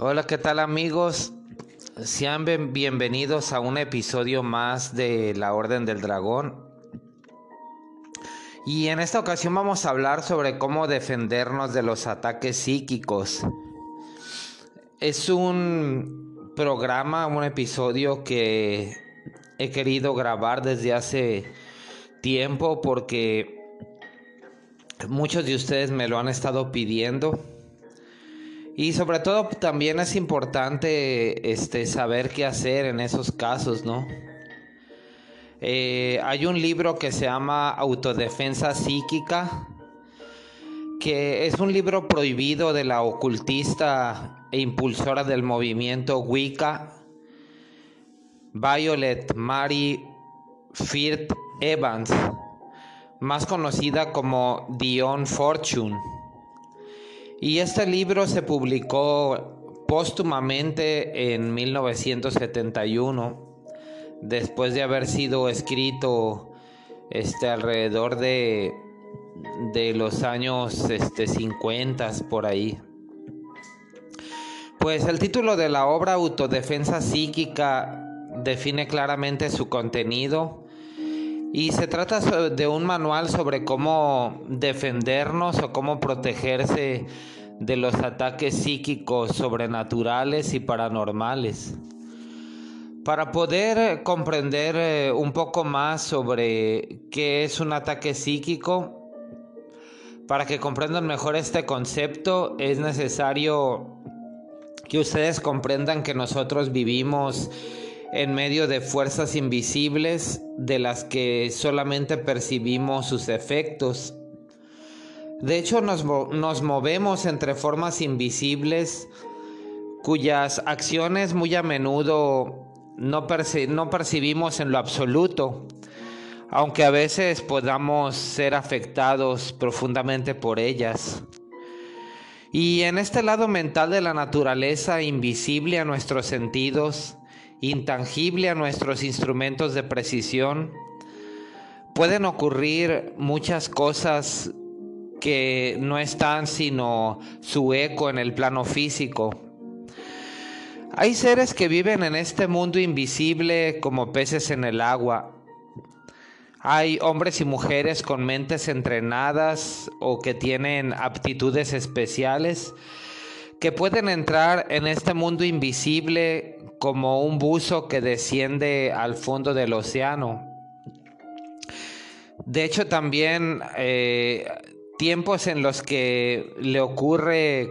Hola, ¿qué tal amigos? Sean bienvenidos a un episodio más de La Orden del Dragón. Y en esta ocasión vamos a hablar sobre cómo defendernos de los ataques psíquicos. Es un programa, un episodio que he querido grabar desde hace tiempo porque muchos de ustedes me lo han estado pidiendo. Y sobre todo también es importante este, saber qué hacer en esos casos, ¿no? Eh, hay un libro que se llama Autodefensa Psíquica, que es un libro prohibido de la ocultista e impulsora del movimiento Wicca, Violet Mary Firth Evans, más conocida como Dion Fortune. Y este libro se publicó póstumamente en 1971, después de haber sido escrito este, alrededor de, de los años este, 50 por ahí. Pues el título de la obra Autodefensa Psíquica define claramente su contenido y se trata de un manual sobre cómo defendernos o cómo protegerse de los ataques psíquicos sobrenaturales y paranormales. Para poder comprender eh, un poco más sobre qué es un ataque psíquico, para que comprendan mejor este concepto, es necesario que ustedes comprendan que nosotros vivimos en medio de fuerzas invisibles de las que solamente percibimos sus efectos. De hecho, nos, movemos entre formas invisibles cuyas acciones muy a menudo no, percibimos en lo absoluto, aunque a veces podamos ser afectados profundamente por ellas. Y en este lado mental de la naturaleza invisible a nuestros sentidos, intangible a nuestros instrumentos de precisión, pueden ocurrir muchas cosas que no están sino su eco en el plano físico. Hay seres que viven en este mundo invisible como peces en el agua. Hay hombres y mujeres con mentes entrenadas o que tienen aptitudes especiales que pueden entrar en este mundo invisible como un buzo que desciende al fondo del océano. De hecho, también eh, tiempos en los que le ocurre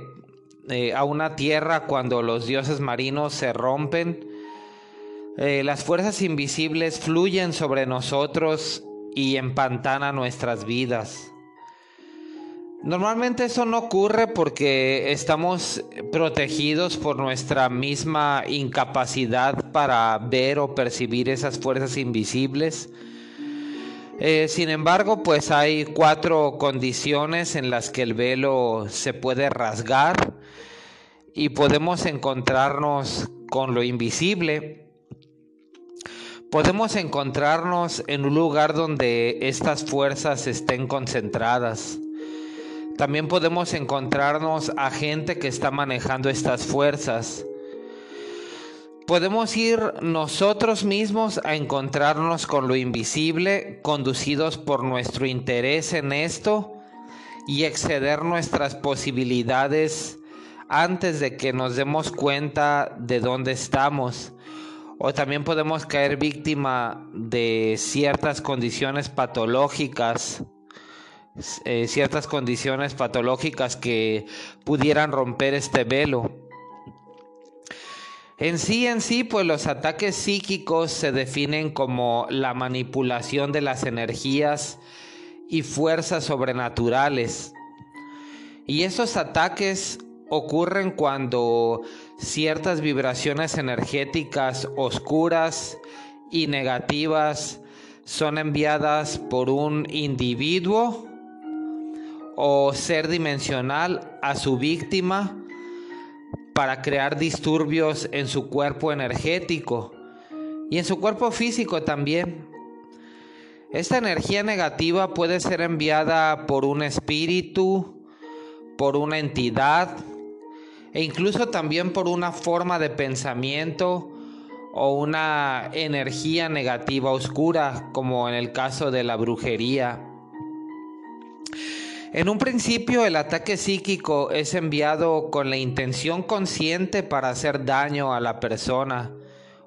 eh, a una tierra cuando los dioses marinos se rompen, eh, las fuerzas invisibles fluyen sobre nosotros y empantanan nuestras vidas. Normalmente eso no ocurre porque estamos protegidos por nuestra misma incapacidad para ver o percibir esas fuerzas invisibles. Eh, sin embargo, pues hay cuatro condiciones en las que el velo se puede rasgar y podemos encontrarnos con lo invisible. Podemos encontrarnos en un lugar donde estas fuerzas estén concentradas. También podemos encontrarnos a gente que está manejando estas fuerzas. Podemos ir nosotros mismos a encontrarnos con lo invisible, conducidos por nuestro interés en esto y exceder nuestras posibilidades antes de que nos demos cuenta de dónde estamos. O también podemos caer víctima de ciertas condiciones patológicas eh, ciertas condiciones patológicas que pudieran romper este velo. En sí, en sí, pues los ataques psíquicos se definen como la manipulación de las energías y fuerzas sobrenaturales. Y esos ataques ocurren cuando ciertas vibraciones energéticas oscuras y negativas son enviadas por un individuo o ser dimensional a su víctima para crear disturbios en su cuerpo energético y en su cuerpo físico también. Esta energía negativa puede ser enviada por un espíritu, por una entidad, e incluso también por una forma de pensamiento o una energía negativa oscura, como en el caso de la brujería. En un principio el ataque psíquico es enviado con la intención consciente para hacer daño a la persona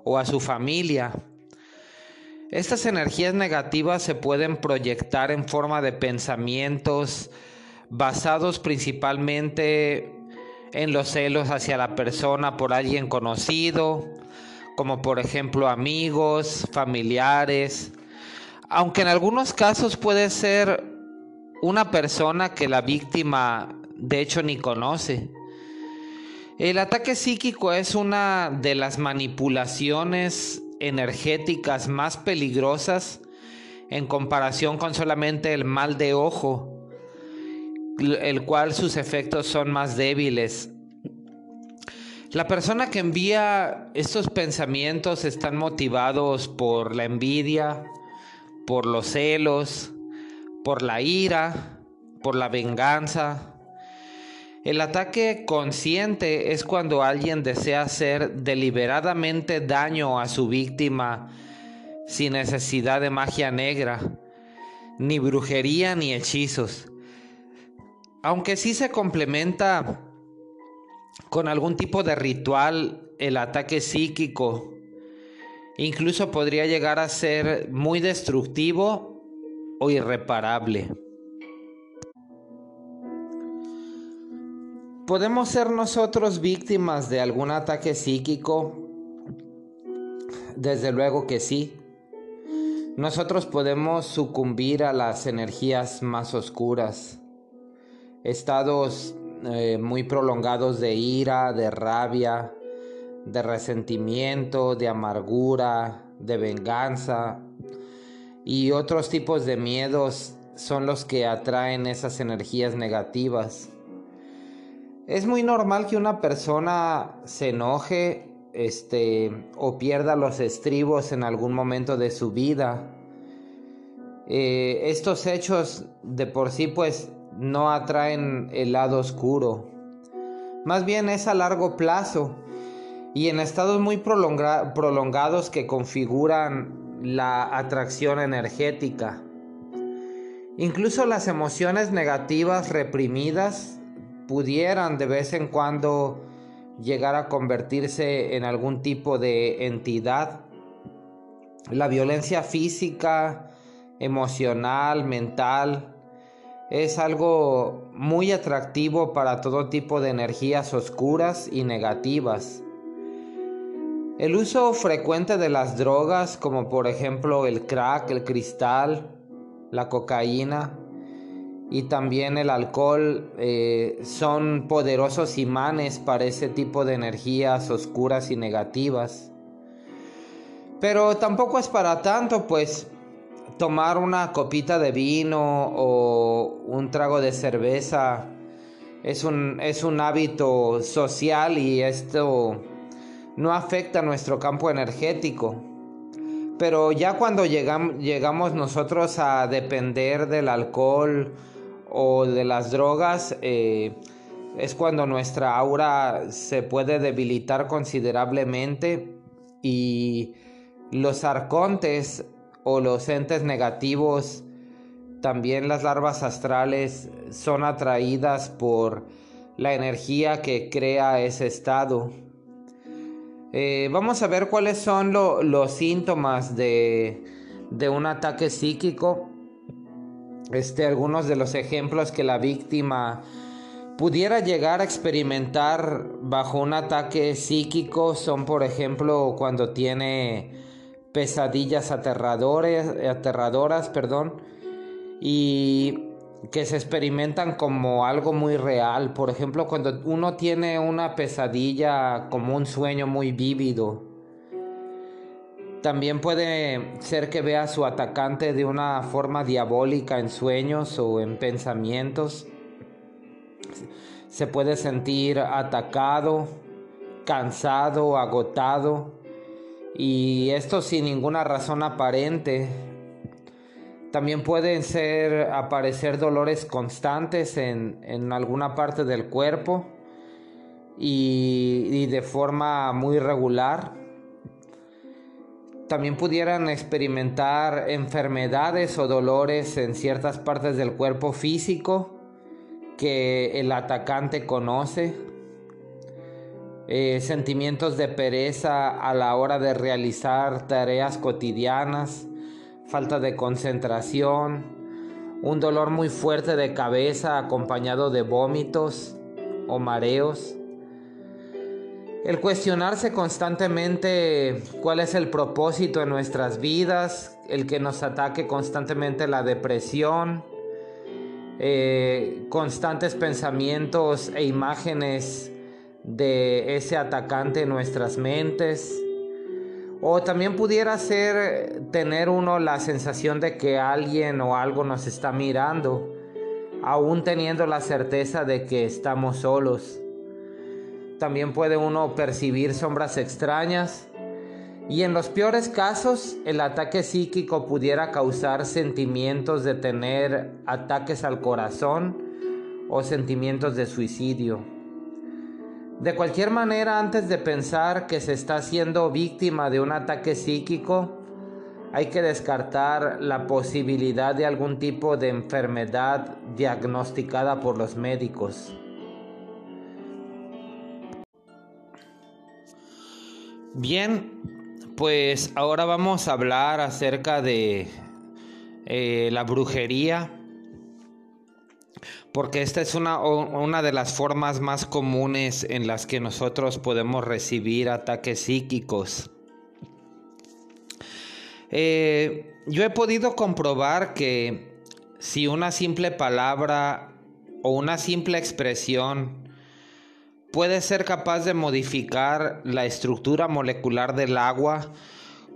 o a su familia. Estas energías negativas se pueden proyectar en forma de pensamientos basados principalmente en los celos hacia la persona por alguien conocido, como por ejemplo amigos, familiares, aunque en algunos casos puede ser una persona que la víctima de hecho ni conoce. El ataque psíquico es una de las manipulaciones energéticas más peligrosas en comparación con solamente el mal de ojo, el cual sus efectos son más débiles. La persona que envía estos pensamientos están motivados por la envidia, por los celos, por la ira, por la venganza. El ataque consciente es cuando alguien desea hacer deliberadamente daño a su víctima sin necesidad de magia negra, ni brujería ni hechizos. Aunque sí se complementa con algún tipo de ritual el ataque psíquico, incluso podría llegar a ser muy destructivo o irreparable. ¿Podemos ser nosotros víctimas de algún ataque psíquico? Desde luego que sí. Nosotros podemos sucumbir a las energías más oscuras, estados eh, muy prolongados de ira, de rabia, de resentimiento, de amargura, de venganza, y otros tipos de miedos son los que atraen esas energías negativas. Es muy normal que una persona se enoje este, o pierda los estribos en algún momento de su vida. Eh, estos hechos de por sí pues no atraen el lado oscuro. Más bien es a largo plazo y en estados muy prolongados que configuran la atracción energética. Incluso las emociones negativas reprimidas pudieran de vez en cuando llegar a convertirse en algún tipo de entidad. La violencia física, emocional, mental, es algo muy atractivo para todo tipo de energías oscuras y negativas. El uso frecuente de las drogas, como por ejemplo el crack, el cristal, la cocaína y también el alcohol, eh, son poderosos imanes para ese tipo de energías oscuras y negativas. Pero tampoco es para tanto, pues tomar una copita de vino o un trago de cerveza es un, es un hábito social y esto no afecta nuestro campo energético. Pero ya cuando llegamos nosotros a depender del alcohol o de las drogas, eh, es cuando nuestra aura se puede debilitar considerablemente y los arcontes o los entes negativos, también las larvas astrales, son atraídas por la energía que crea ese estado. Eh, vamos a ver cuáles son los síntomas de, un ataque psíquico. Este, algunos de los ejemplos que la víctima pudiera llegar a experimentar bajo un ataque psíquico son, por ejemplo, cuando tiene pesadillas aterradoras, perdón, y que se experimentan como algo muy real. Por ejemplo, cuando uno tiene una pesadilla como un sueño muy vívido. También puede ser que vea a su atacante de una forma diabólica en sueños o en pensamientos. Se puede sentir atacado, cansado, agotado. Y esto sin ninguna razón aparente también pueden ser aparecer dolores constantes en, alguna parte del cuerpo y, de forma muy regular. También pudieran experimentar enfermedades o dolores en ciertas partes del cuerpo físico que el atacante conoce. Eh, sentimientos de pereza a la hora de realizar tareas cotidianas, falta de concentración, un dolor muy fuerte de cabeza acompañado de vómitos o mareos, el cuestionarse constantemente cuál es el propósito en nuestras vidas, el que nos ataque constantemente la depresión, eh, constantes pensamientos e imágenes de ese atacante en nuestras mentes. O también pudiera ser tener uno la sensación de que alguien o algo nos está mirando, aún teniendo la certeza de que estamos solos. También puede uno percibir sombras extrañas. Y en los peores casos, el ataque psíquico pudiera causar sentimientos de tener ataques al corazón o sentimientos de suicidio. De cualquier manera, antes de pensar que se está siendo víctima de un ataque psíquico, hay que descartar la posibilidad de algún tipo de enfermedad diagnosticada por los médicos. Bien, pues ahora vamos a hablar acerca de eh, la brujería, porque esta es una, una, de las formas más comunes en las que nosotros podemos recibir ataques psíquicos. Eh, yo he podido comprobar que si una simple palabra o una simple expresión puede ser capaz de modificar la estructura molecular del agua,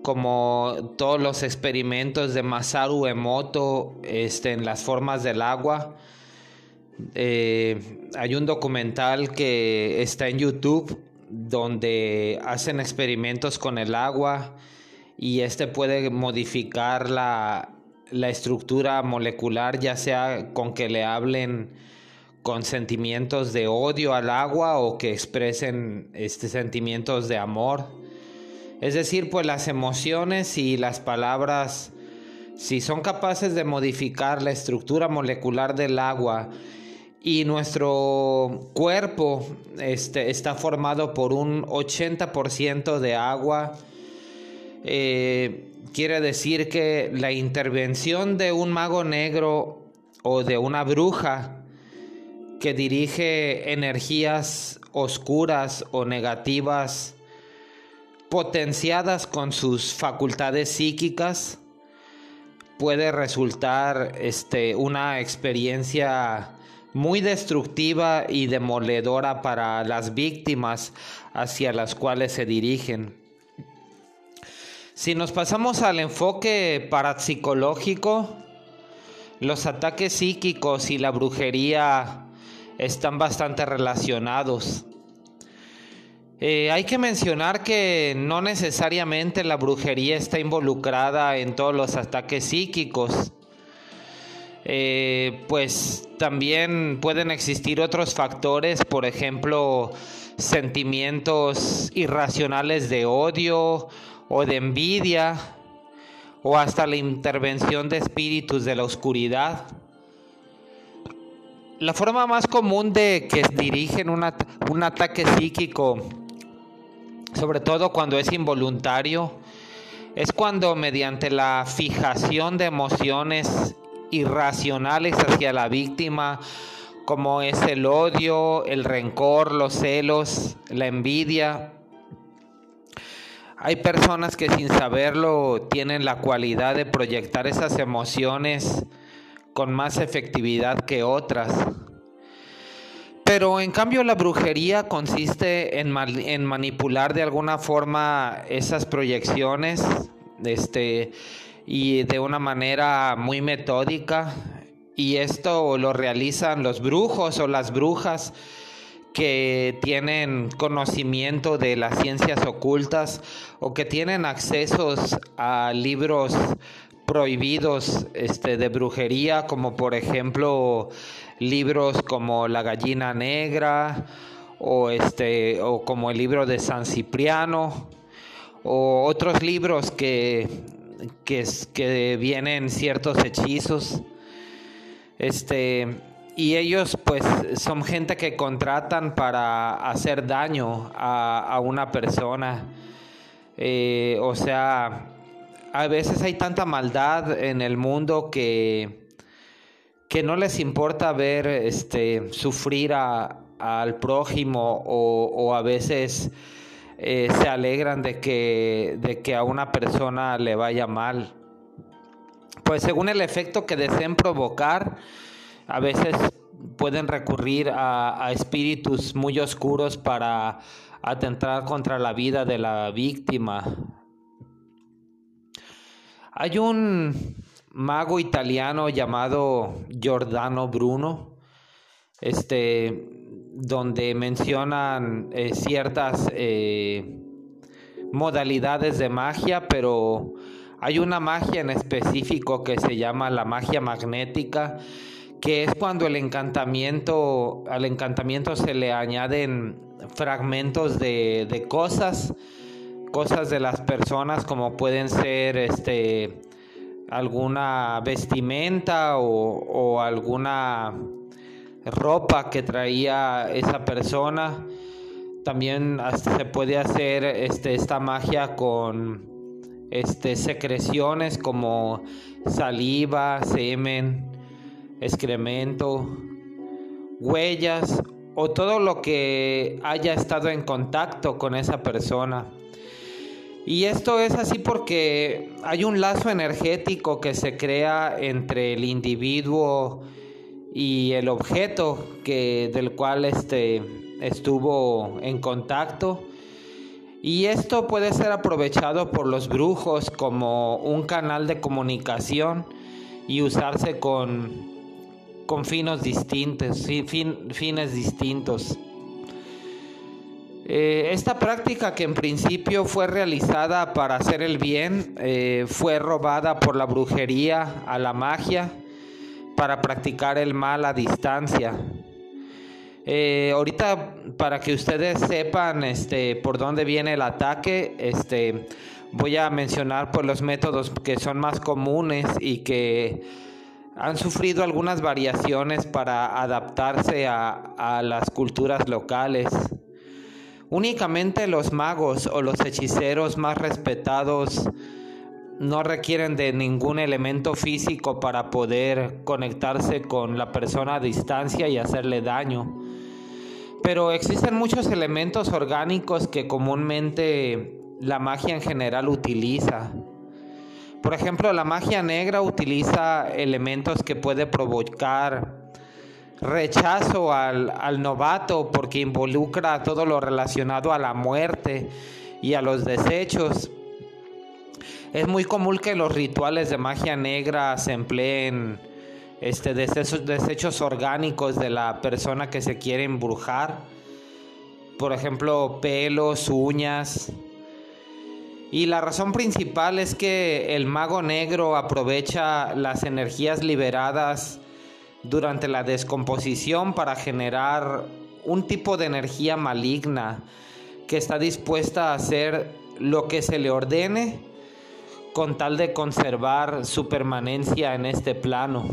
como todos los experimentos de Masaru Emoto este, en las formas del agua. Eh, hay un documental que está en YouTube donde hacen experimentos con el agua y este puede modificar la, la estructura molecular, ya sea con que le hablen con sentimientos de odio al agua o que expresen este, sentimientos de amor. Es decir, pues las emociones y las palabras, si son capaces de modificar la estructura molecular del agua y nuestro cuerpo este, está formado por un 80% de agua, eh, quiere decir que la intervención de un mago negro o de una bruja que dirige energías oscuras o negativas potenciadas con sus facultades psíquicas puede resultar este, una experiencia muy destructiva y demoledora para las víctimas hacia las cuales se dirigen. Si nos pasamos al enfoque parapsicológico, los ataques psíquicos y la brujería están bastante relacionados. Eh, hay que mencionar que no necesariamente la brujería está involucrada en todos los ataques psíquicos. Eh, pues también pueden existir otros factores, por ejemplo, sentimientos irracionales de odio o de envidia, o hasta la intervención de espíritus de la oscuridad. La forma más común de que dirigen un ataque psíquico, sobre todo cuando es involuntario, es cuando mediante la fijación de emociones irracionales hacia la víctima, como es el odio, el rencor, los celos, la envidia. Hay personas que sin saberlo tienen la cualidad de proyectar esas emociones con más efectividad que otras. Pero en cambio la brujería consiste en, manipular de alguna forma esas proyecciones este, y de una manera muy metódica. Y esto lo realizan los brujos o las brujas que tienen conocimiento de las ciencias ocultas o que tienen accesos a libros prohibidos este, de brujería, como por ejemplo libros como La gallina negra o este o como el libro de San Cipriano o otros libros que que, que vienen ciertos hechizos. Este y ellos pues son gente que contratan para hacer daño a, una persona. Eh, o sea a veces hay tanta maldad en el mundo que que no les importa ver este sufrir a, al prójimo o, a veces eh, se alegran de que, de que a una persona le vaya mal. Pues según el efecto que deseen provocar, a veces pueden recurrir a, a espíritus muy oscuros para atentar contra la vida de la víctima. Hay un mago italiano llamado Giordano Bruno, este, donde mencionan eh, ciertas eh, modalidades de magia, pero hay una magia en específico que se llama la magia magnética, que es cuando el encantamiento, al encantamiento se le añaden fragmentos de, de cosas, cosas de las personas como pueden ser este alguna vestimenta o alguna ropa que traía esa persona. También se puede hacer este, esta magia con este, secreciones como saliva, semen, excremento, huellas o todo lo que haya estado en contacto con esa persona. Y esto es así porque hay un lazo energético que se crea entre el individuo y el objeto que, del cual este, estuvo en contacto. Y esto puede ser aprovechado por los brujos como un canal de comunicación y usarse con, con fines distintos. fines distintos. Eh, esta práctica que en principio fue realizada para hacer el bien eh, fue robada por la brujería a la magia para practicar el mal a distancia. Eh, ahorita para que ustedes sepan este, por dónde viene el ataque, este, voy a mencionar pues, los métodos que son más comunes y que han sufrido algunas variaciones para adaptarse a, a las culturas locales. Únicamente los magos o los hechiceros más respetados no requieren de ningún elemento físico para poder conectarse con la persona a distancia y hacerle daño. Pero existen muchos elementos orgánicos que comúnmente la magia en general utiliza. Por ejemplo, la magia negra utiliza elementos que puede provocar rechazo al, al novato porque involucra todo lo relacionado a la muerte y a los desechos es muy común que los rituales de magia negra se empleen este, desechos, desechos orgánicos de la persona que se quiere embrujar. Por ejemplo, pelos, uñas. Y la razón principal es que el mago negro aprovecha las energías liberadas durante la descomposición para generar un tipo de energía maligna que está dispuesta a hacer lo que se le ordene con tal de conservar su permanencia en este plano.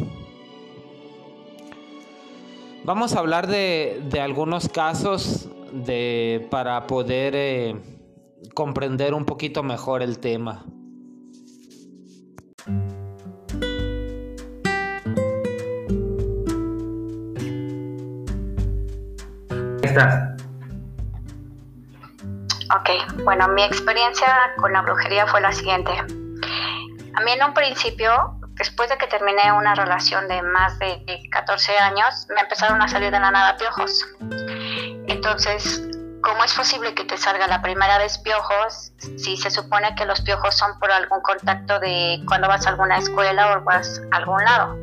Vamos a hablar de, algunos casos de, para poder eh, comprender un poquito mejor el tema. ¿Estás? Ok, bueno, mi experiencia con la brujería fue la siguiente. A mí en un principio, después de que terminé una relación de más de 14 años, me empezaron a salir de la nada piojos. Entonces, ¿cómo es posible que te salga la primera vez piojos si se supone que los piojos son por algún contacto de cuando vas a alguna escuela o vas a algún lado?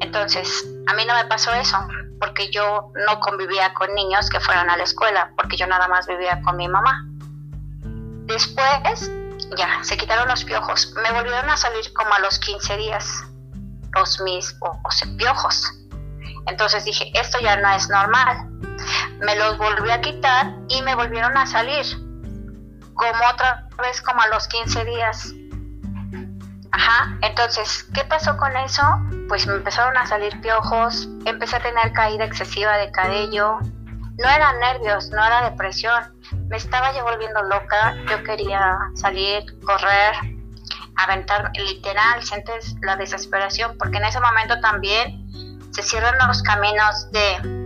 Entonces, a mí no me pasó eso, porque yo no convivía con niños que fueran a la escuela, porque yo nada más vivía con mi mamá. Después ya, se quitaron los piojos. Me volvieron a salir como a los 15 días los mismos piojos. Entonces dije, esto ya no es normal. Me los volví a quitar y me volvieron a salir. Como otra vez, como a los 15 días. Ajá, entonces, ¿qué pasó con eso? Pues me empezaron a salir piojos, empecé a tener caída excesiva de cabello. No eran nervios, no era depresión. Me estaba ya volviendo loca. Yo quería salir, correr, aventar, literal, sientes la desesperación, porque en ese momento también se cierran los caminos de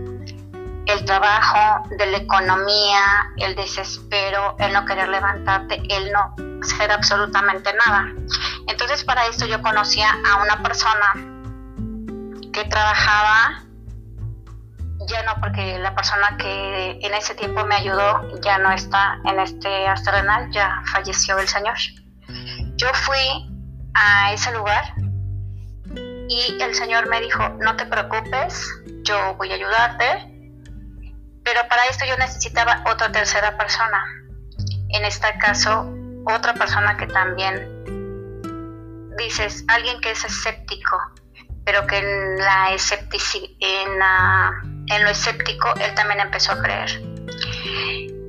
el trabajo, de la economía, el desespero, el no querer levantarte, el no hacer absolutamente nada. Entonces para esto yo conocía a una persona que trabajaba, ya no porque la persona que en ese tiempo me ayudó ya no está en este astronal, ya falleció el señor. Yo fui a ese lugar y el Señor me dijo, no te preocupes, yo voy a ayudarte, pero para esto yo necesitaba otra tercera persona. En este caso, otra persona que también dices, alguien que es escéptico, pero que la en, en lo escéptico él también empezó a creer.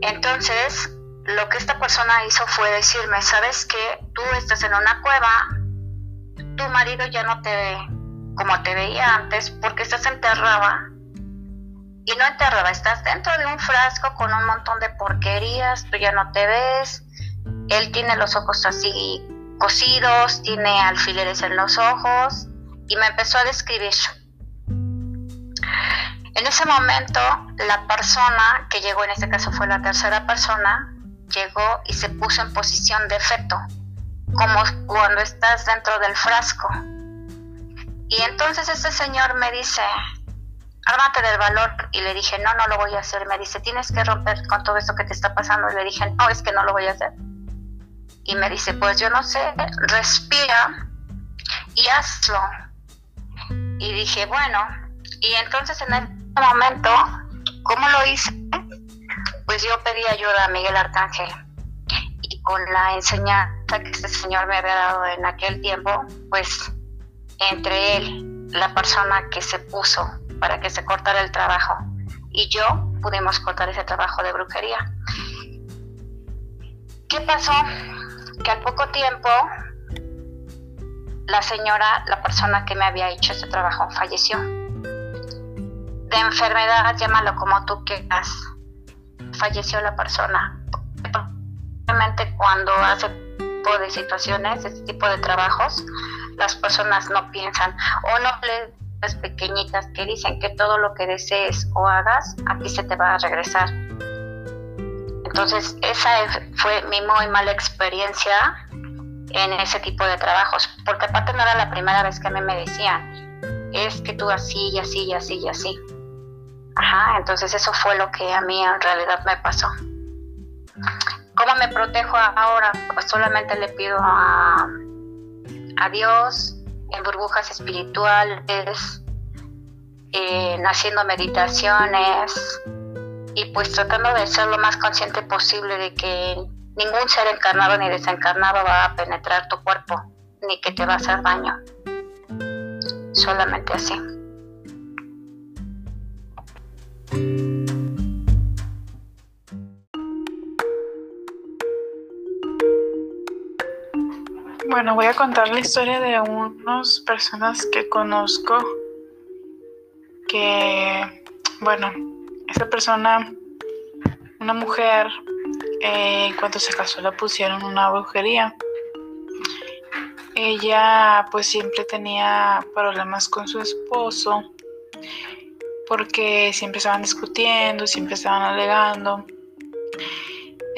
Entonces, lo que esta persona hizo fue decirme, sabes que tú estás en una cueva, tu marido ya no te ve como te veía antes porque estás enterrada. Y no enterrada, estás dentro de un frasco con un montón de porquerías, tú ya no te ves, él tiene los ojos así cosidos, tiene alfileres en los ojos y me empezó a describir. En ese momento, la persona que llegó, en este caso fue la tercera persona, llegó y se puso en posición de feto, como cuando estás dentro del frasco. Y entonces este señor me dice, ármate del valor. Y le dije, no, no lo voy a hacer. Me dice, tienes que romper con todo esto que te está pasando. Y le dije, no, es que no lo voy a hacer. Y me dice, pues yo no sé, respira y hazlo. Y dije, bueno, y entonces en ese momento, ¿cómo lo hice? pues yo pedí ayuda a Miguel Arcángel y con la enseñanza que este señor me había dado en aquel tiempo, pues entre él, la persona que se puso para que se cortara el trabajo y yo pudimos cortar ese trabajo de brujería. ¿Qué pasó? Que al poco tiempo la señora, la persona que me había hecho ese trabajo, falleció. De enfermedad, llámalo como tú quieras falleció la persona. Realmente cuando hace tipo de situaciones, este tipo de trabajos, las personas no piensan o no las pequeñitas que dicen que todo lo que desees o hagas, a ti se te va a regresar. Entonces, esa fue mi muy mala experiencia en ese tipo de trabajos, porque aparte no era la primera vez que a mí me decían, es que tú así y así y así y así. Entonces eso fue lo que a mí en realidad me pasó. ¿Cómo me protejo ahora? Pues solamente le pido a, a Dios en burbujas espirituales, haciendo meditaciones y pues tratando de ser lo más consciente posible de que ningún ser encarnado ni desencarnado va a penetrar tu cuerpo ni que te va a hacer daño. Solamente así. Bueno, voy a contar la historia de unas personas que conozco que, bueno, esa persona, una mujer, eh, en cuanto se casó la pusieron una brujería. Ella pues siempre tenía problemas con su esposo porque siempre estaban discutiendo, siempre estaban alegando.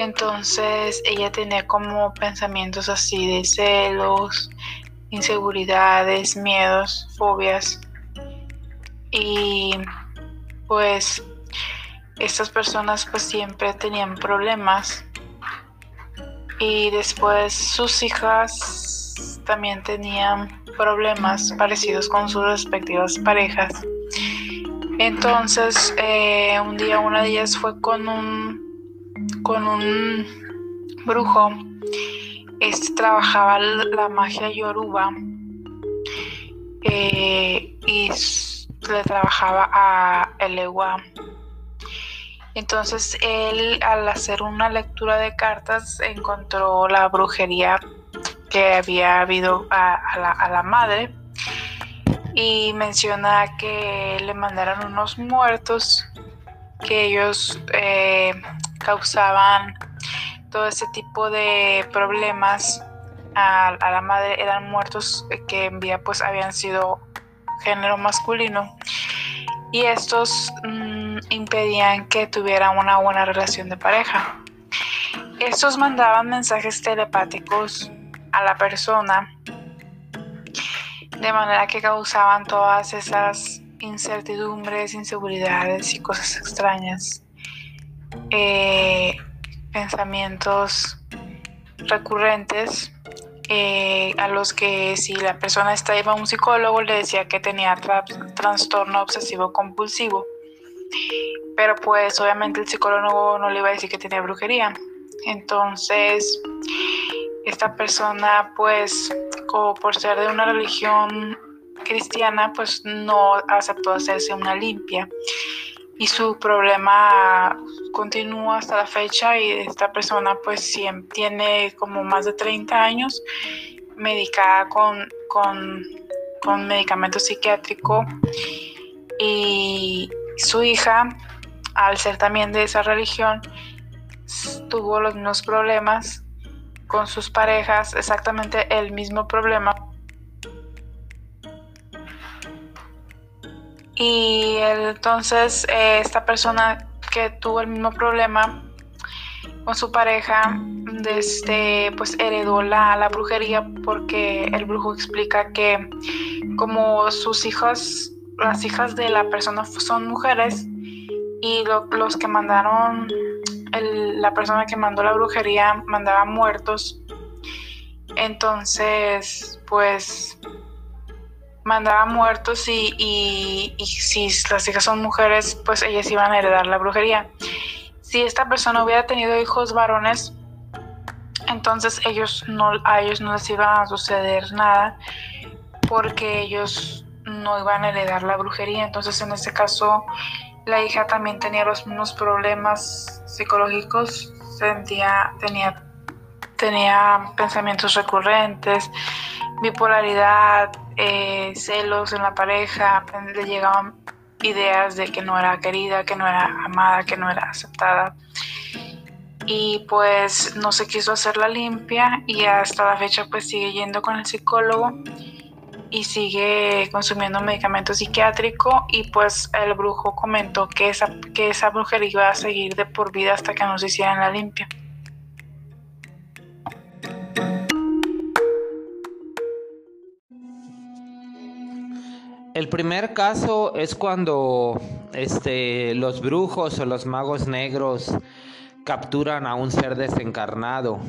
Entonces ella tenía como pensamientos así de celos, inseguridades, miedos, fobias. Y pues estas personas pues siempre tenían problemas. Y después sus hijas también tenían problemas parecidos con sus respectivas parejas. Entonces, eh, un día una de ellas fue con un, con un brujo. Este trabajaba la magia yoruba eh, y le trabajaba a Elewa. Entonces él al hacer una lectura de cartas encontró la brujería que había habido a, la, madre y menciona que le mandaron unos muertos que ellos eh, causaban todo ese tipo de problemas a, la madre eran muertos que en vida pues habían sido género masculino y estos mm, impedían que tuviera una buena relación de pareja. Estos mandaban mensajes telepáticos a la persona de manera que causaban todas esas incertidumbres, inseguridades y cosas extrañas. Eh, pensamientos recurrentes eh, a los que si la persona está iba a un psicólogo le decía que tenía trastorno obsesivo compulsivo. Pero pues obviamente el psicólogo no le iba a decir que tenía brujería. Entonces, esta persona pues como por ser de una religión cristiana pues no aceptó hacerse una limpia. Y su problema continúa hasta la fecha y esta persona pues tiene como más de 30 años medicada con, con, con medicamento psiquiátrico. Y su hija al ser también de esa religión tuvo los mismos problemas con sus parejas, exactamente el mismo problema Y entonces eh, esta persona que tuvo el mismo problema con su pareja, desde, pues heredó la, brujería porque el brujo explica que como sus hijas, las hijas de la persona son mujeres y los que mandaron, la persona que mandó la brujería mandaba muertos, entonces pues mandaba muertos y, si las hijas son mujeres, pues ellas iban a heredar la brujería. Si esta persona hubiera tenido hijos varones, entonces ellos no, a ellos no les iba a suceder nada porque ellos no iban a heredar la brujería. Entonces en este caso la hija también tenía los mismos problemas psicológicos, sentía, tenía, tenía pensamientos recurrentes, bipolaridad, eh, celos en la pareja, le llegaban ideas de que no era querida, que no era amada, que no era aceptada. Y pues no se quiso hacer la limpia y hasta la fecha pues sigue yendo con el psicólogo y sigue consumiendo medicamento psiquiátrico y pues el brujo comentó que esa, que esa iba a seguir de por vida hasta que nos hicieran la limpia. El primer caso es cuando este, los brujos o los magos negros capturan a un ser desencarnado.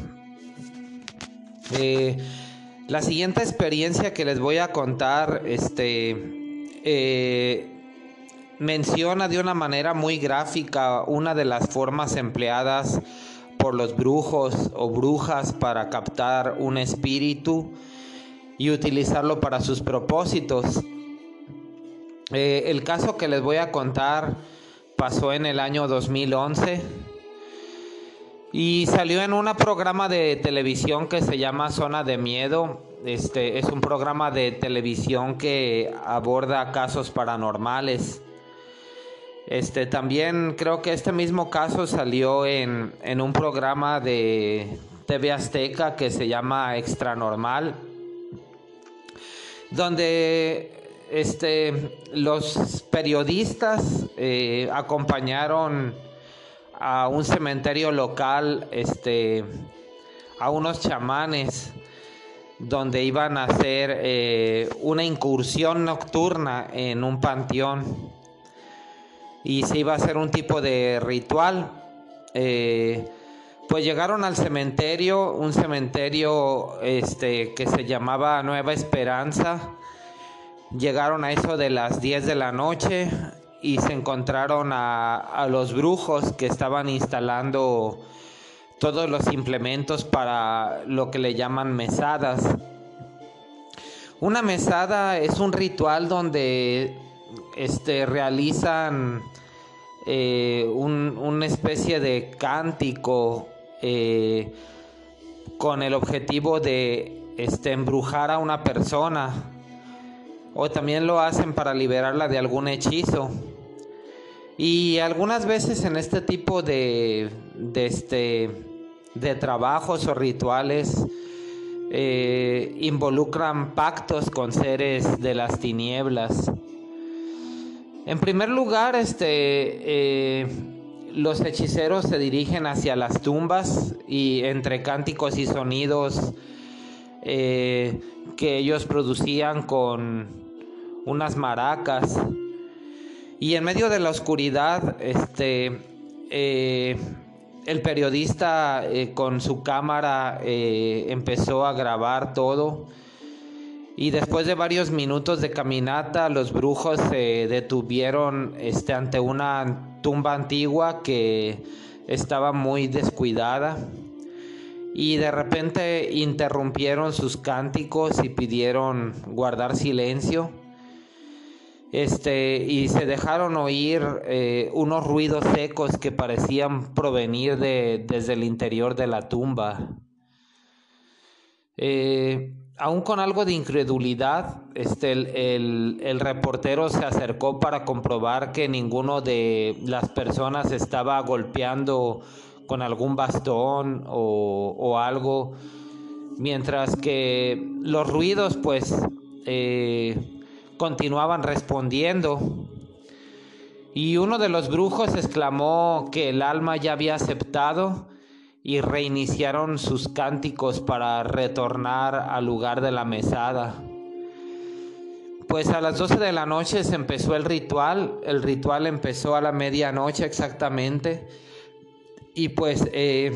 Eh, la siguiente experiencia que les voy a contar este, eh, menciona de una manera muy gráfica una de las formas empleadas por los brujos o brujas para captar un espíritu y utilizarlo para sus propósitos. Eh, el caso que les voy a contar pasó en el año 2011 y salió en un programa de televisión que se llama Zona de Miedo. Este es un programa de televisión que aborda casos paranormales. Este también creo que este mismo caso salió en, en un programa de TV Azteca que se llama Extra Normal, donde este, los periodistas eh, acompañaron a un cementerio local, este, a unos chamanes, donde iban a hacer eh, una incursión nocturna en un panteón y se iba a hacer un tipo de ritual. Eh, pues llegaron al cementerio, un cementerio este, que se llamaba Nueva Esperanza Llegaron a eso de las 10 de la noche y se encontraron a, los brujos que estaban instalando todos los implementos para lo que le llaman mesadas. Una mesada es un ritual donde este, realizan eh, una especie de cántico eh, con el objetivo de este, embrujar a una persona o también lo hacen para liberarla de algún hechizo. Y algunas veces en este tipo de, este, de trabajos o rituales eh, involucran pactos con seres de las tinieblas. En primer lugar, este, eh, los hechiceros se dirigen hacia las tumbas y entre cánticos y sonidos eh, que ellos producían con unas maracas. Y en medio de la oscuridad, este, eh, el periodista eh, con su cámara empezó a grabar todo. Y después de varios minutos de caminata, los brujos se detuvieron este, ante una tumba antigua que estaba muy descuidada. Y de repente interrumpieron sus cánticos y pidieron guardar silencio este, y se dejaron oír eh, unos ruidos secos que parecían provenir de, desde el interior de la tumba. Eh, aún con algo de incredulidad, este, el, reportero se acercó para comprobar que ninguno de las personas estaba golpeando con algún bastón o, algo, mientras que los ruidos pues eh, continuaban respondiendo. Y uno de los brujos exclamó que el alma ya había aceptado y reiniciaron sus cánticos para retornar al lugar de la mesada. Pues a las 12 de la noche se empezó el ritual, el ritual empezó a la medianoche exactamente y pues eh,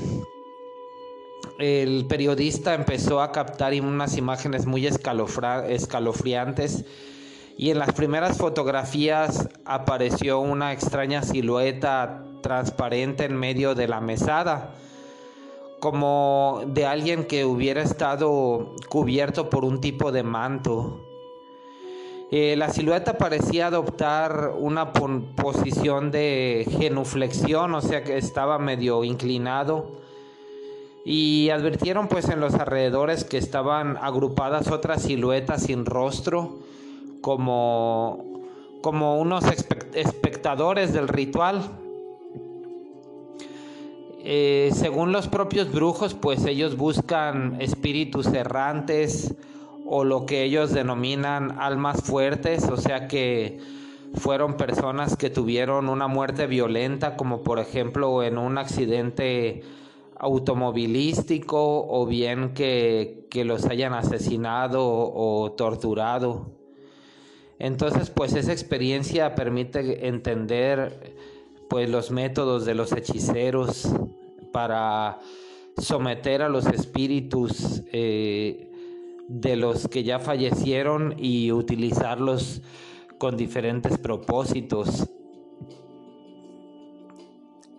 el periodista empezó a captar unas imágenes muy escalofriantes y en las primeras fotografías apareció una extraña silueta transparente en medio de la mesada, como de alguien que hubiera estado cubierto por un tipo de manto. Eh, la silueta parecía adoptar una posición de genuflexión, o sea que estaba medio inclinado. Y advirtieron pues en los alrededores que estaban agrupadas otras siluetas sin rostro, como, como unos espectadores del ritual. Eh, según los propios brujos, pues ellos buscan espíritus errantes o lo que ellos denominan almas fuertes, o sea que fueron personas que tuvieron una muerte violenta, como por ejemplo en un accidente automovilístico o bien que, que los hayan asesinado o torturado. Entonces, pues esa experiencia permite entender pues los métodos de los hechiceros para someter a los espíritus eh, de los que ya fallecieron y utilizarlos con diferentes propósitos.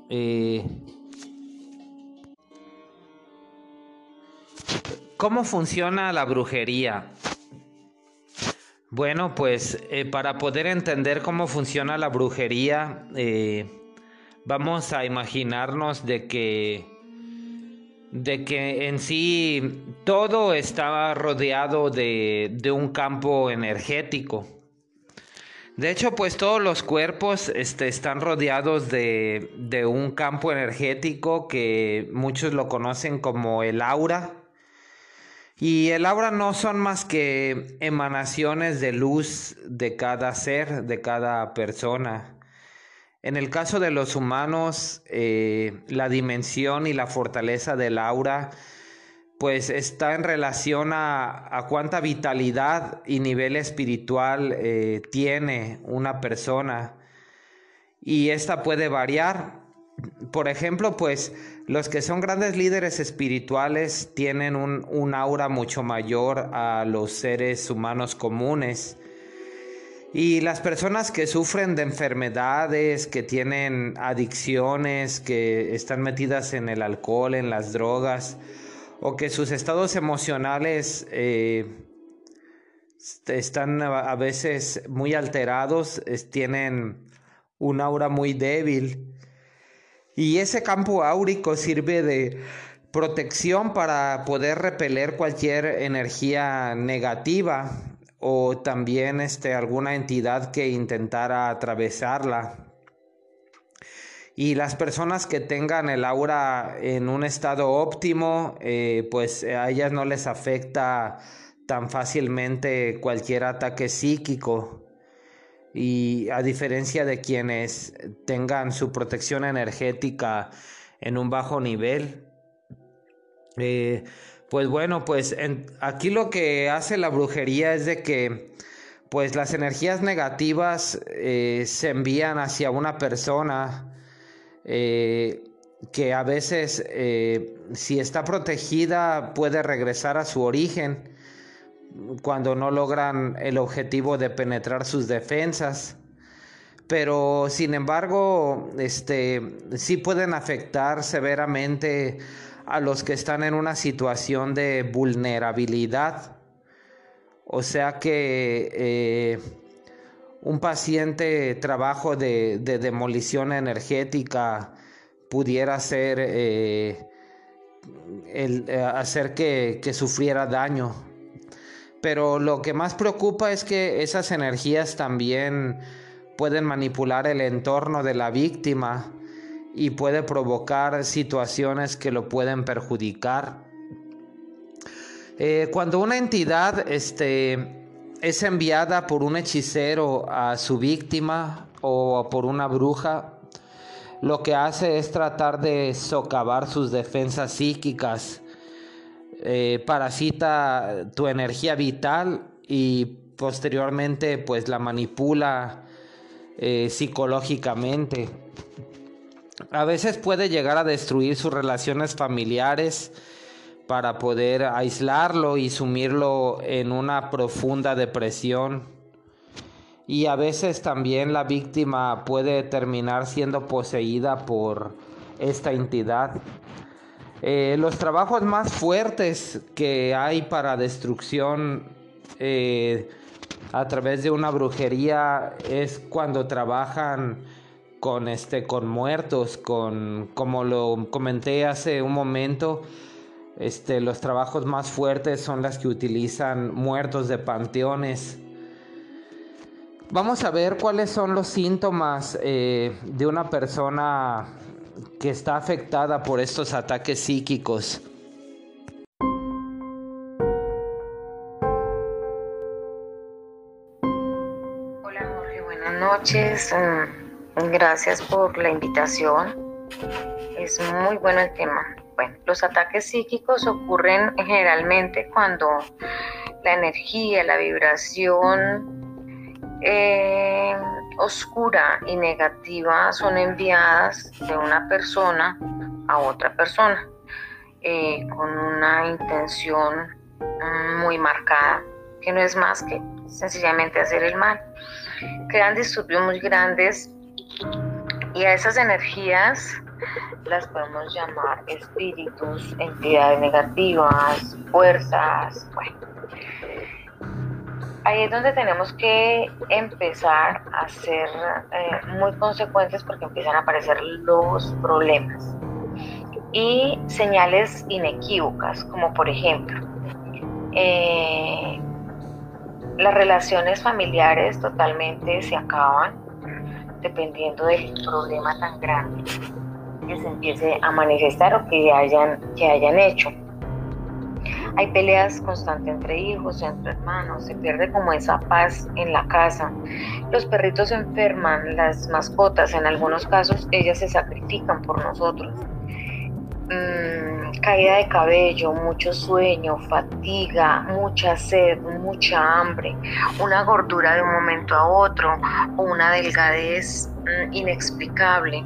Eh, ¿Cómo funciona la brujería? Bueno, pues eh, para poder entender cómo funciona la brujería, eh, vamos a imaginarnos de que, de que en sí todo estaba rodeado de, un campo energético. De hecho, pues todos los cuerpos este, están rodeados de, de un campo energético que muchos lo conocen como el aura y el aura no son más que emanaciones de luz de cada ser, de cada persona. En el caso de los humanos, eh, la dimensión y la fortaleza del aura, pues está en relación a, cuánta vitalidad y nivel espiritual eh, tiene una persona. Y esta puede variar. Por ejemplo, pues los que son grandes líderes espirituales tienen un, aura mucho mayor a los seres humanos comunes. Y las personas que sufren de enfermedades, que tienen adicciones, que están metidas en el alcohol, en las drogas, o que sus estados emocionales eh, están a veces muy alterados, tienen un aura muy débil. Y ese campo áurico sirve de protección para poder repeler cualquier energía negativa o también este, alguna entidad que intentara atravesarla. Y las personas que tengan el aura en un estado óptimo, eh, pues a ellas no les afecta tan fácilmente cualquier ataque psíquico. Y a diferencia de quienes tengan su protección energética en un bajo nivel, eh, pues bueno, pues aquí lo que hace la brujería es de que pues las energías negativas eh, se envían hacia una persona eh, que a veces eh, si está protegida puede regresar a su origen cuando no logran el objetivo de penetrar sus defensas. Pero sin embargo, este, sí pueden afectar severamente a los que están en una situación de vulnerabilidad. O sea que eh, un paciente trabajo de, demolición energética pudiera ser eh, el, eh, hacer que, que sufriera daño. Pero lo que más preocupa es que esas energías también pueden manipular el entorno de la víctima y puede provocar situaciones que lo pueden perjudicar. Eh, cuando una entidad este, es enviada por un hechicero a su víctima o por una bruja, lo que hace es tratar de socavar sus defensas psíquicas, eh, parasita tu energía vital y posteriormente pues la manipula eh, psicológicamente. A veces puede llegar a destruir sus relaciones familiares, para poder aislarlo y sumirlo en una profunda depresión. Y a veces también la víctima puede terminar siendo poseída por esta entidad. Eh, los trabajos más fuertes que hay para destrucción eh, a través de una brujería es cuando trabajan con este con muertos, con como lo comenté hace un momento, este, los trabajos más fuertes son las que utilizan muertos de panteones. Vamos a ver cuáles son los síntomas eh, de una persona que está afectada por estos ataques psíquicos. Hola Jorge, buenas noches. Mm, gracias por la invitación. Es muy bueno el tema. Bueno, los ataques psíquicos ocurren generalmente cuando la energía, la vibración eh, oscura y negativa son enviadas de una persona a otra persona eh, con una intención muy marcada, que no es más que sencillamente hacer el mal. Crean disturbios muy grandes y a esas energías las podemos llamar espíritus, entidades negativas, fuerzas, bueno. Ahí es donde tenemos que empezar a ser eh, muy consecuentes porque empiezan a aparecer los problemas y señales inequívocas, como por ejemplo, eh, las relaciones familiares totalmente se acaban dependiendo del problema tan grande se empiece a manifestar o que hayan, que hayan hecho. Hay peleas constantes entre hijos, entre hermanos, se pierde como esa paz en la casa. Los perritos se enferman, las mascotas, en algunos casos, ellas se sacrifican por nosotros. Mm, caída de cabello, mucho sueño, fatiga, mucha sed, mucha hambre, una gordura de un momento a otro o una delgadez mm, inexplicable.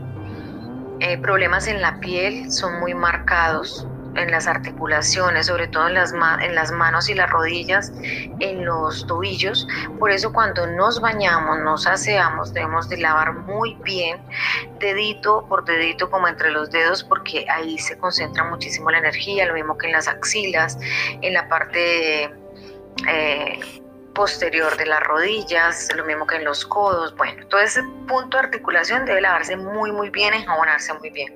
Eh, problemas en la piel son muy marcados en las articulaciones, sobre todo en las, en las manos y las rodillas, en los tobillos. Por eso cuando nos bañamos, nos aseamos, debemos de lavar muy bien, dedito por dedito como entre los dedos, porque ahí se concentra muchísimo la energía, lo mismo que en las axilas, en la parte... Eh, posterior de las rodillas, lo mismo que en los codos. Bueno, todo ese punto de articulación debe lavarse muy, muy bien, enjabonarse muy bien.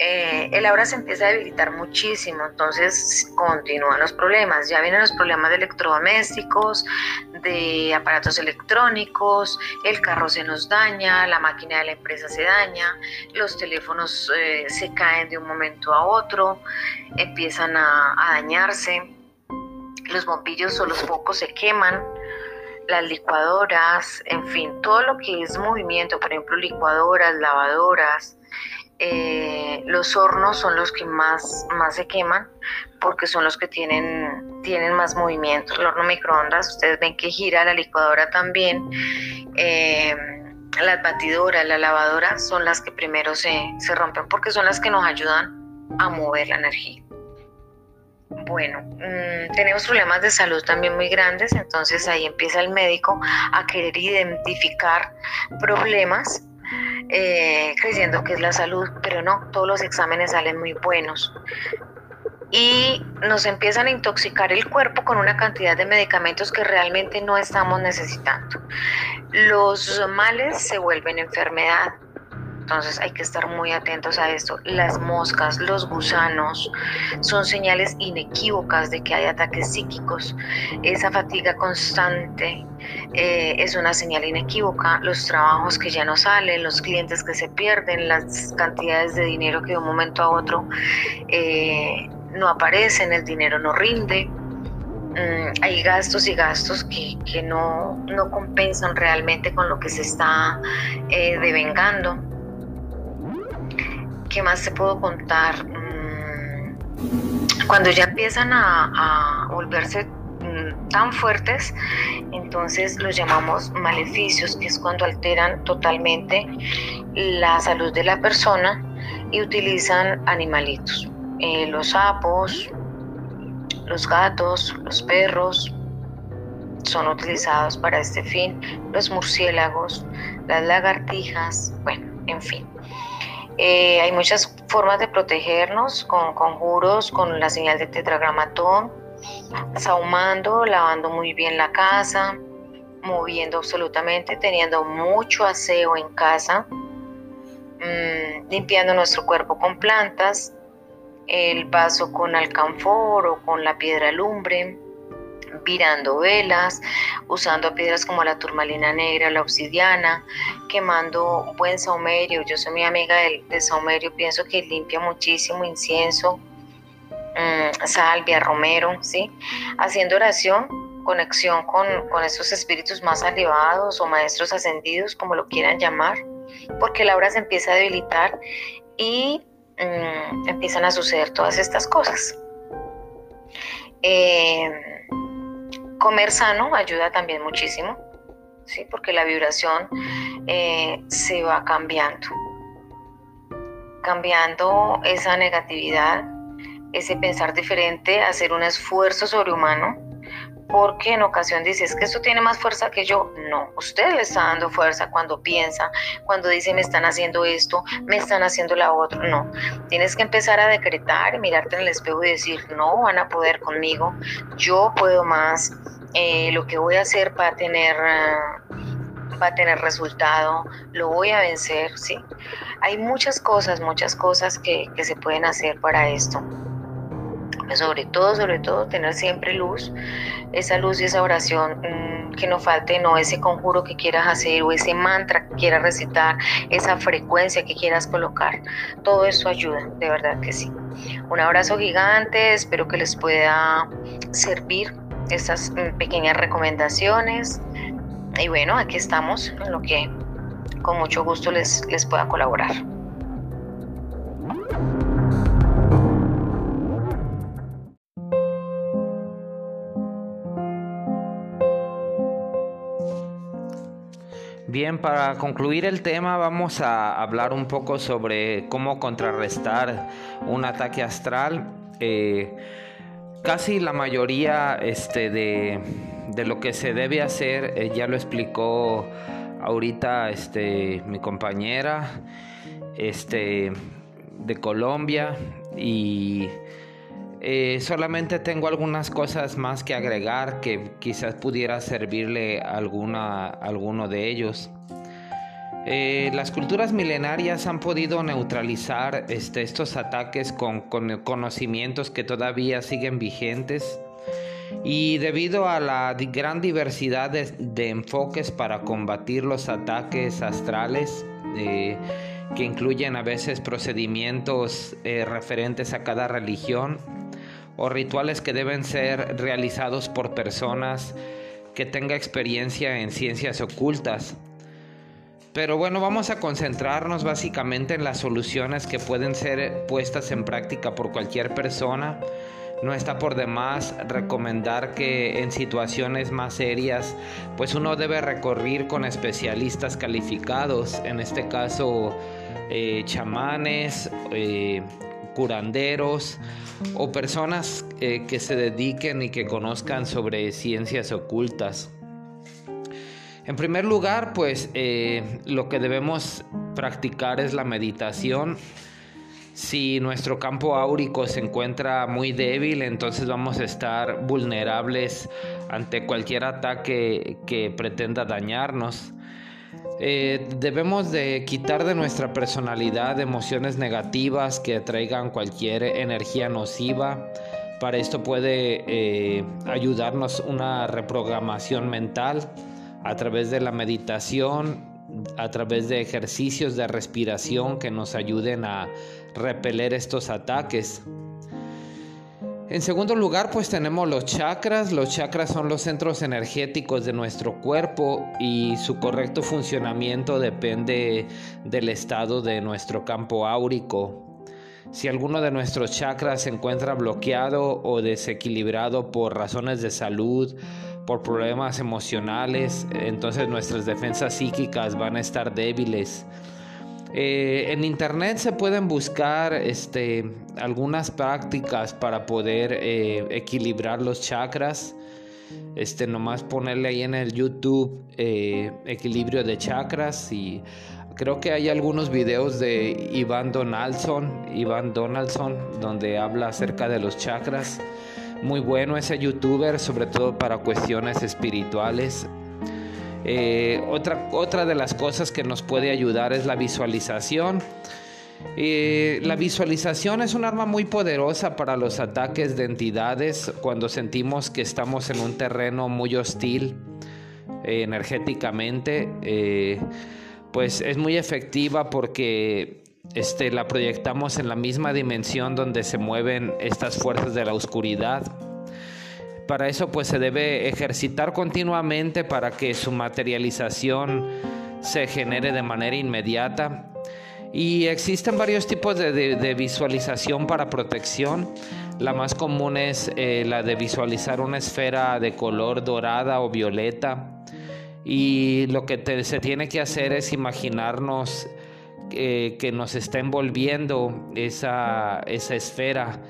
Eh, el aura se empieza a debilitar muchísimo, entonces continúan los problemas. Ya vienen los problemas de electrodomésticos, de aparatos electrónicos, el carro se nos daña, la máquina de la empresa se daña, los teléfonos eh, se caen de un momento a otro, empiezan a, a dañarse, los bombillos o los focos se queman las licuadoras, en fin, todo lo que es movimiento, por ejemplo, licuadoras, lavadoras, eh, los hornos son los que más, más se queman porque son los que tienen, tienen más movimiento. El horno microondas, ustedes ven que gira, la licuadora también. Eh, las batidoras, la lavadora son las que primero se, se rompen porque son las que nos ayudan a mover la energía. Bueno, mmm, tenemos problemas de salud también muy grandes, entonces ahí empieza el médico a querer identificar problemas eh, creyendo que es la salud, pero no, todos los exámenes salen muy buenos. Y nos empiezan a intoxicar el cuerpo con una cantidad de medicamentos que realmente no estamos necesitando. Los males se vuelven enfermedad. Entonces hay que estar muy atentos a esto. Las moscas, los gusanos son señales inequívocas de que hay ataques psíquicos. Esa fatiga constante eh, es una señal inequívoca. Los trabajos que ya no salen, los clientes que se pierden, las cantidades de dinero que de un momento a otro eh, no aparecen, el dinero no rinde. Mm, hay gastos y gastos que, no, no, compensan realmente con lo que se está eh, devengando. ¿Qué más te puedo contar? Mm, cuando ya empiezan a, a volverse mm, tan fuertes, entonces los llamamos maleficios, que es cuando alteran totalmente la salud de la persona y utilizan animalitos. Eh, los sapos, los gatos, los perros son utilizados para este fin, los murciélagos, las lagartijas, bueno, en fin. Eh, hay muchas formas de protegernos con conjuros, con la señal de tetragramatón, sahumando, lavando muy bien la casa, moviendo absolutamente, teniendo mucho aseo en casa, mmm, limpiando nuestro cuerpo con plantas, el vaso con alcanfor o con la piedra lumbre, virando velas, usando piedras como la turmalina negra, la obsidiana, quemando buen saumerio. Yo soy mi amiga del, del saumerio, pienso que limpia muchísimo incienso, mmm, salvia, romero, ¿sí? Haciendo oración, conexión con, con esos espíritus más elevados o maestros ascendidos, como lo quieran llamar, porque la obra se empieza a debilitar y mmm, empiezan a suceder todas estas cosas. Eh, Comer sano ayuda también muchísimo, ¿sí? porque la vibración eh, se va cambiando, cambiando esa negatividad, ese pensar diferente, hacer un esfuerzo sobrehumano porque en ocasión dices que esto tiene más fuerza que yo. No, usted le está dando fuerza cuando piensa, cuando dice me están haciendo esto, me están haciendo la otra. No, tienes que empezar a decretar, mirarte en el espejo y decir, no van a poder conmigo, yo puedo más, eh, lo que voy a hacer para tener... Uh, va a tener resultado, lo voy a vencer, ¿sí? Hay muchas cosas, muchas cosas que, que se pueden hacer para esto sobre todo, sobre todo, tener siempre luz, esa luz y esa oración, mmm, que no falte, no ese conjuro que quieras hacer o ese mantra que quieras recitar, esa frecuencia que quieras colocar, todo eso ayuda, de verdad que sí. Un abrazo gigante, espero que les pueda servir estas pequeñas recomendaciones. Y bueno, aquí estamos en lo que con mucho gusto les, les pueda colaborar. Bien, para concluir el tema vamos a hablar un poco sobre cómo contrarrestar un ataque astral. Eh, casi la mayoría este, de, de, lo que se debe hacer eh, ya lo explicó ahorita este, mi compañera este, de Colombia y Eh, solamente tengo algunas cosas más que agregar que quizás pudiera servirle alguna, alguno de ellos. Eh, las culturas milenarias han podido neutralizar este, estos ataques con, conocimientos que todavía siguen vigentes y debido a la gran diversidad de, enfoques para combatir los ataques astrales, eh, que incluyen a veces procedimientos eh, referentes a cada religión o rituales que deben ser realizados por personas que tengan experiencia en ciencias ocultas. Pero bueno, vamos a concentrarnos básicamente en las soluciones que pueden ser puestas en práctica por cualquier persona. No está por demás recomendar que en situaciones más serias, pues uno debe recorrer con especialistas calificados, en este caso eh, chamanes, eh, curanderos o personas eh, que se dediquen y que conozcan sobre ciencias ocultas. En primer lugar, pues lo que debemos practicar es la meditación. Si nuestro campo áurico se encuentra muy débil, entonces vamos a estar vulnerables ante cualquier ataque que pretenda dañarnos. Eh, debemos de quitar de nuestra personalidad emociones negativas que atraigan cualquier energía nociva. Para esto puede eh, ayudarnos una reprogramación mental a través de la meditación, a través de ejercicios de respiración que nos ayuden a repeler estos ataques. En segundo lugar, pues tenemos los chakras. Los chakras son los centros energéticos de nuestro cuerpo y su correcto funcionamiento depende del estado de nuestro campo áurico. Si alguno de nuestros chakras se encuentra bloqueado o desequilibrado por razones de salud, por problemas emocionales, entonces nuestras defensas psíquicas van a estar débiles. Eh, en internet se pueden buscar este, algunas prácticas para poder eh, equilibrar los chakras. Este, nomás ponerle ahí en el YouTube eh, equilibrio de chakras y creo que hay algunos videos de Iván Donaldson, Iván Donaldson, donde habla acerca de los chakras muy bueno ese youtuber, sobre todo para cuestiones espirituales. Eh, otra, otra de las cosas que nos puede ayudar es la visualización. Eh, la visualización es un arma muy poderosa para los ataques de entidades cuando sentimos que estamos en un terreno muy hostil eh, energéticamente. pues es muy efectiva porque este, la proyectamos en la misma dimensión donde se mueven estas fuerzas de la oscuridad. Para eso pues se debe ejercitar continuamente para que su materialización se genere de manera inmediata. Y existen varios tipos de, visualización para protección. La más común es eh, la de visualizar una esfera de color dorada o violeta. Y lo que se tiene que hacer es imaginarnos que nos está envolviendo esa esfera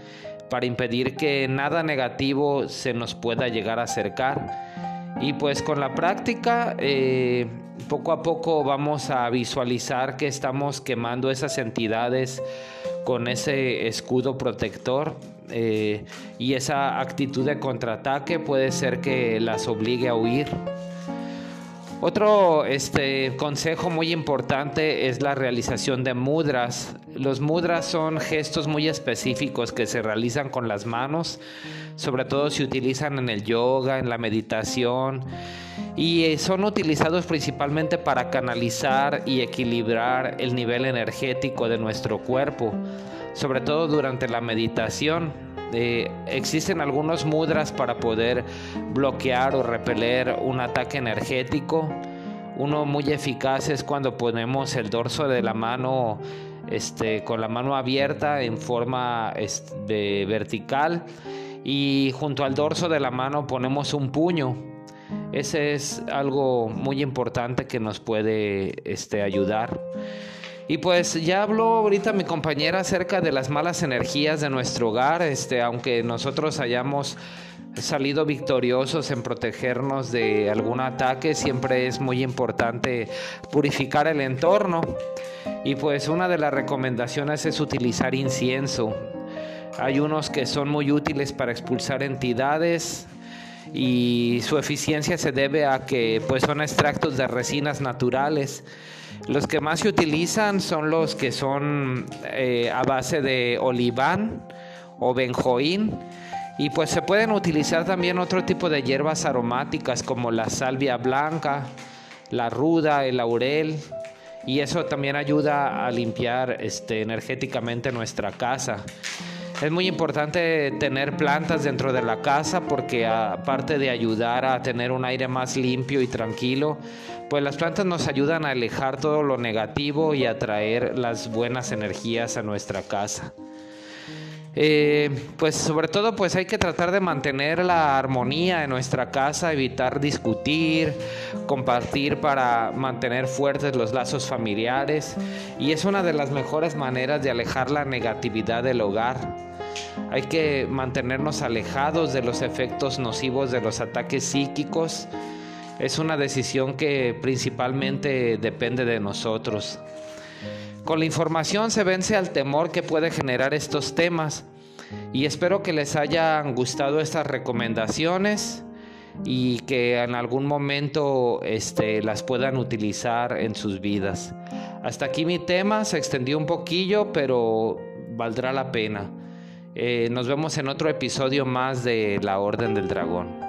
para impedir que nada negativo se nos pueda llegar a acercar. Y pues con la práctica, eh, poco a poco vamos a visualizar que estamos quemando esas entidades con ese escudo protector. Eh, y esa actitud de contraataque puede ser que las obligue a huir. Otro este, consejo muy importante es la realización de mudras. Los mudras son gestos muy específicos que se realizan con las manos, sobre todo se utilizan en el yoga, en la meditación y eh, son utilizados principalmente para canalizar y equilibrar el nivel energético de nuestro cuerpo, sobre todo durante la meditación. Existen algunos mudras para poder bloquear o repeler un ataque energético. Uno muy eficaz es cuando ponemos el dorso de la mano este, con la mano abierta en forma este, vertical y junto al dorso de la mano ponemos un puño. Ese es algo muy importante que nos puede este, ayudar. Y pues ya habló ahorita mi compañera acerca de las malas energías de nuestro hogar, este, aunque nosotros hayamos salido victoriosos en protegernos de algún ataque, siempre es muy importante purificar el entorno. Y pues una de las recomendaciones es utilizar incienso. Hay unos que son muy útiles para expulsar entidades y su eficiencia se debe a que pues son extractos de resinas naturales. Los que más se utilizan son los que son eh, a base de oliván o benjoín y pues se pueden utilizar también otro tipo de hierbas aromáticas como la salvia blanca, la ruda, el laurel y eso también ayuda a limpiar este, energéticamente nuestra casa. Es muy importante tener plantas dentro de la casa porque aparte de ayudar a tener un aire más limpio y tranquilo, pues las plantas nos ayudan a alejar todo lo negativo y a traer las buenas energías a nuestra casa. Eh, pues sobre todo pues hay que tratar de mantener la armonía en nuestra casa, evitar discutir, compartir para mantener fuertes los lazos familiares y es una de las mejores maneras de alejar la negatividad del hogar. Hay que mantenernos alejados de los efectos nocivos de los ataques psíquicos. Es una decisión que principalmente depende de nosotros. Con la información se vence al temor que puede generar estos temas y espero que les hayan gustado estas recomendaciones y que en algún momento este, las puedan utilizar en sus vidas. Hasta aquí mi tema, se extendió un poquillo, pero valdrá la pena. Eh, nos vemos en otro episodio más de La Orden del Dragón.